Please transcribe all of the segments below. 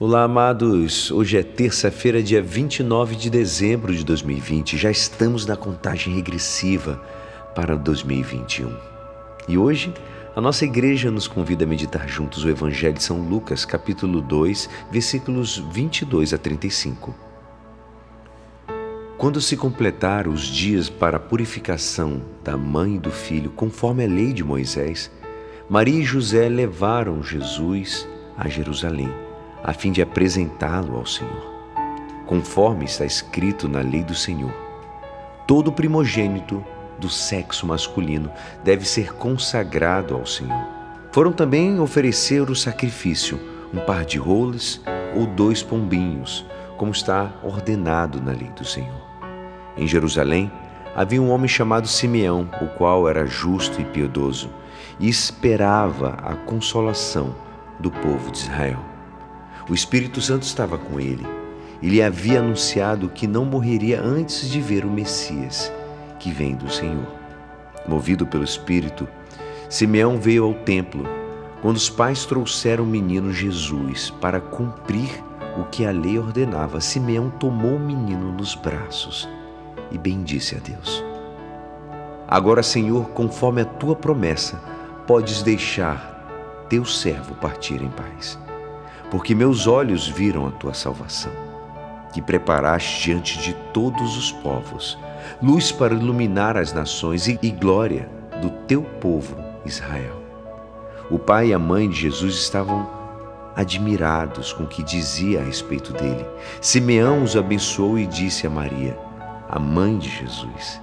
Olá, amados. Hoje é terça-feira, dia 29 de dezembro de 2020. Já estamos na contagem regressiva para 2021. E hoje, a nossa igreja nos convida a meditar juntos o Evangelho de São Lucas, capítulo 2, versículos 22 a 35. Quando se completaram os dias para a purificação da mãe e do filho, conforme a lei de Moisés, Maria e José levaram Jesus a Jerusalém a fim de apresentá-lo ao Senhor, conforme está escrito na lei do Senhor. Todo primogênito do sexo masculino deve ser consagrado ao Senhor. Foram também oferecer o sacrifício, um par de rolas ou dois pombinhos, como está ordenado na lei do Senhor. Em Jerusalém havia um homem chamado Simeão, o qual era justo e piedoso, e esperava a consolação do povo de Israel. O Espírito Santo estava com ele e lhe havia anunciado que não morreria antes de ver o Messias, que vem do Senhor. Movido pelo Espírito, Simeão veio ao templo quando os pais trouxeram o menino Jesus para cumprir o que a lei ordenava. Simeão tomou o menino nos braços e bendisse a Deus. Agora, Senhor, conforme a tua promessa, podes deixar teu servo partir em paz porque meus olhos viram a tua salvação, que preparaste diante de todos os povos, luz para iluminar as nações e, glória do teu povo Israel. O pai e a mãe de Jesus estavam admirados com o que dizia a respeito dele. Simeão os abençoou e disse a Maria, a mãe de Jesus: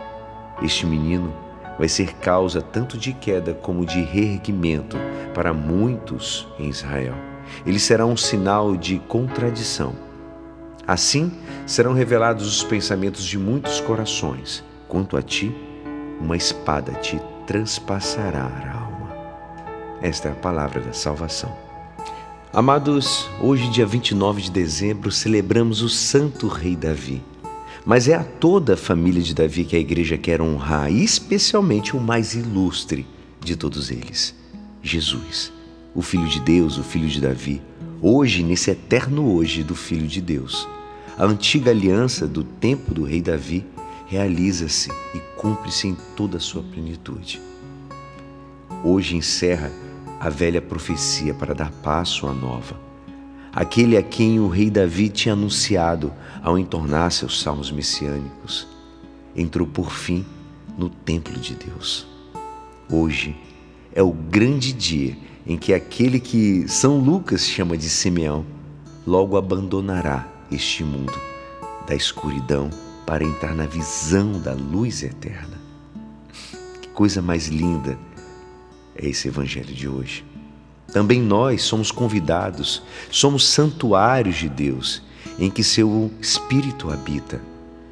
Este menino vai ser causa tanto de queda como de reerguimento para muitos em Israel ele será um sinal de contradição. Assim serão revelados os pensamentos de muitos corações. Quanto a ti, uma espada te transpassará a alma. Esta é a palavra da salvação. Amados, hoje, dia 29 de dezembro, celebramos o Santo Rei Davi. Mas é a toda a família de Davi que a igreja quer honrar, especialmente o mais ilustre de todos eles, Jesus o Filho de Deus, o Filho de Davi, hoje, nesse eterno hoje do Filho de Deus. A antiga aliança do tempo do rei Davi realiza-se e cumpre-se em toda a sua plenitude. Hoje encerra a velha profecia para dar passo à nova. Aquele a quem o rei Davi tinha anunciado ao entornar seus salmos messiânicos, entrou por fim no templo de Deus. Hoje é o grande dia em que aquele que São Lucas chama de Simeão logo abandonará este mundo da escuridão para entrar na visão da luz eterna. Que coisa mais linda é esse evangelho de hoje. Também nós somos convidados, somos santuários de Deus, em que seu Espírito habita.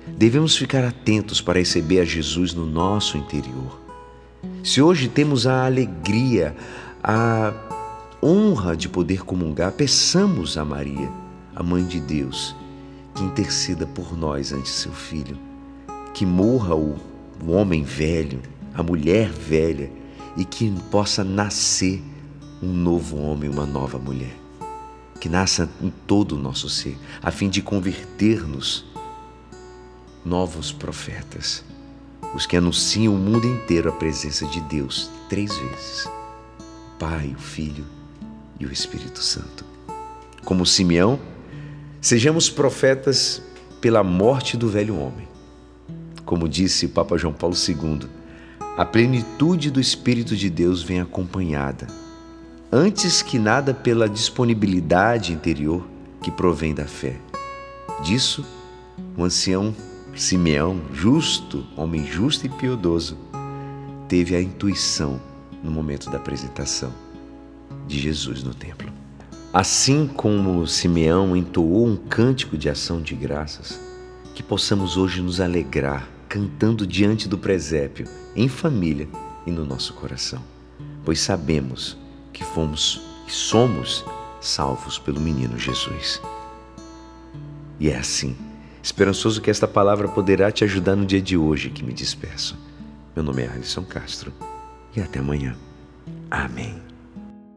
Devemos ficar atentos para receber a Jesus no nosso interior. Se hoje temos a alegria, a honra de poder comungar, peçamos a Maria, a Mãe de Deus, que interceda por nós ante seu Filho, que morra o, homem velho, a mulher velha e que possa nascer um novo homem, uma nova mulher. Que nasça em todo o nosso ser, a fim de converter-nos novos profetas, os que anunciam o mundo inteiro a presença de Deus três vezes. Pai, o Filho e o Espírito Santo. Como Simeão, sejamos profetas pela morte do velho homem. Como disse o Papa João Paulo II, a plenitude do Espírito de Deus vem acompanhada, antes que nada pela disponibilidade interior que provém da fé. Disso, o ancião Simeão, justo, homem justo e piedoso, teve a intuição no momento da apresentação de Jesus no templo. Assim como Simeão entoou um cântico de ação de graças, que possamos hoje nos alegrar cantando diante do presépio, em família e no nosso coração, pois sabemos que fomos e somos salvos pelo menino Jesus. E é assim, esperançoso que esta palavra poderá te ajudar no dia de hoje que me despeço. Meu nome é Alisson Castro e até amanhã. Amém.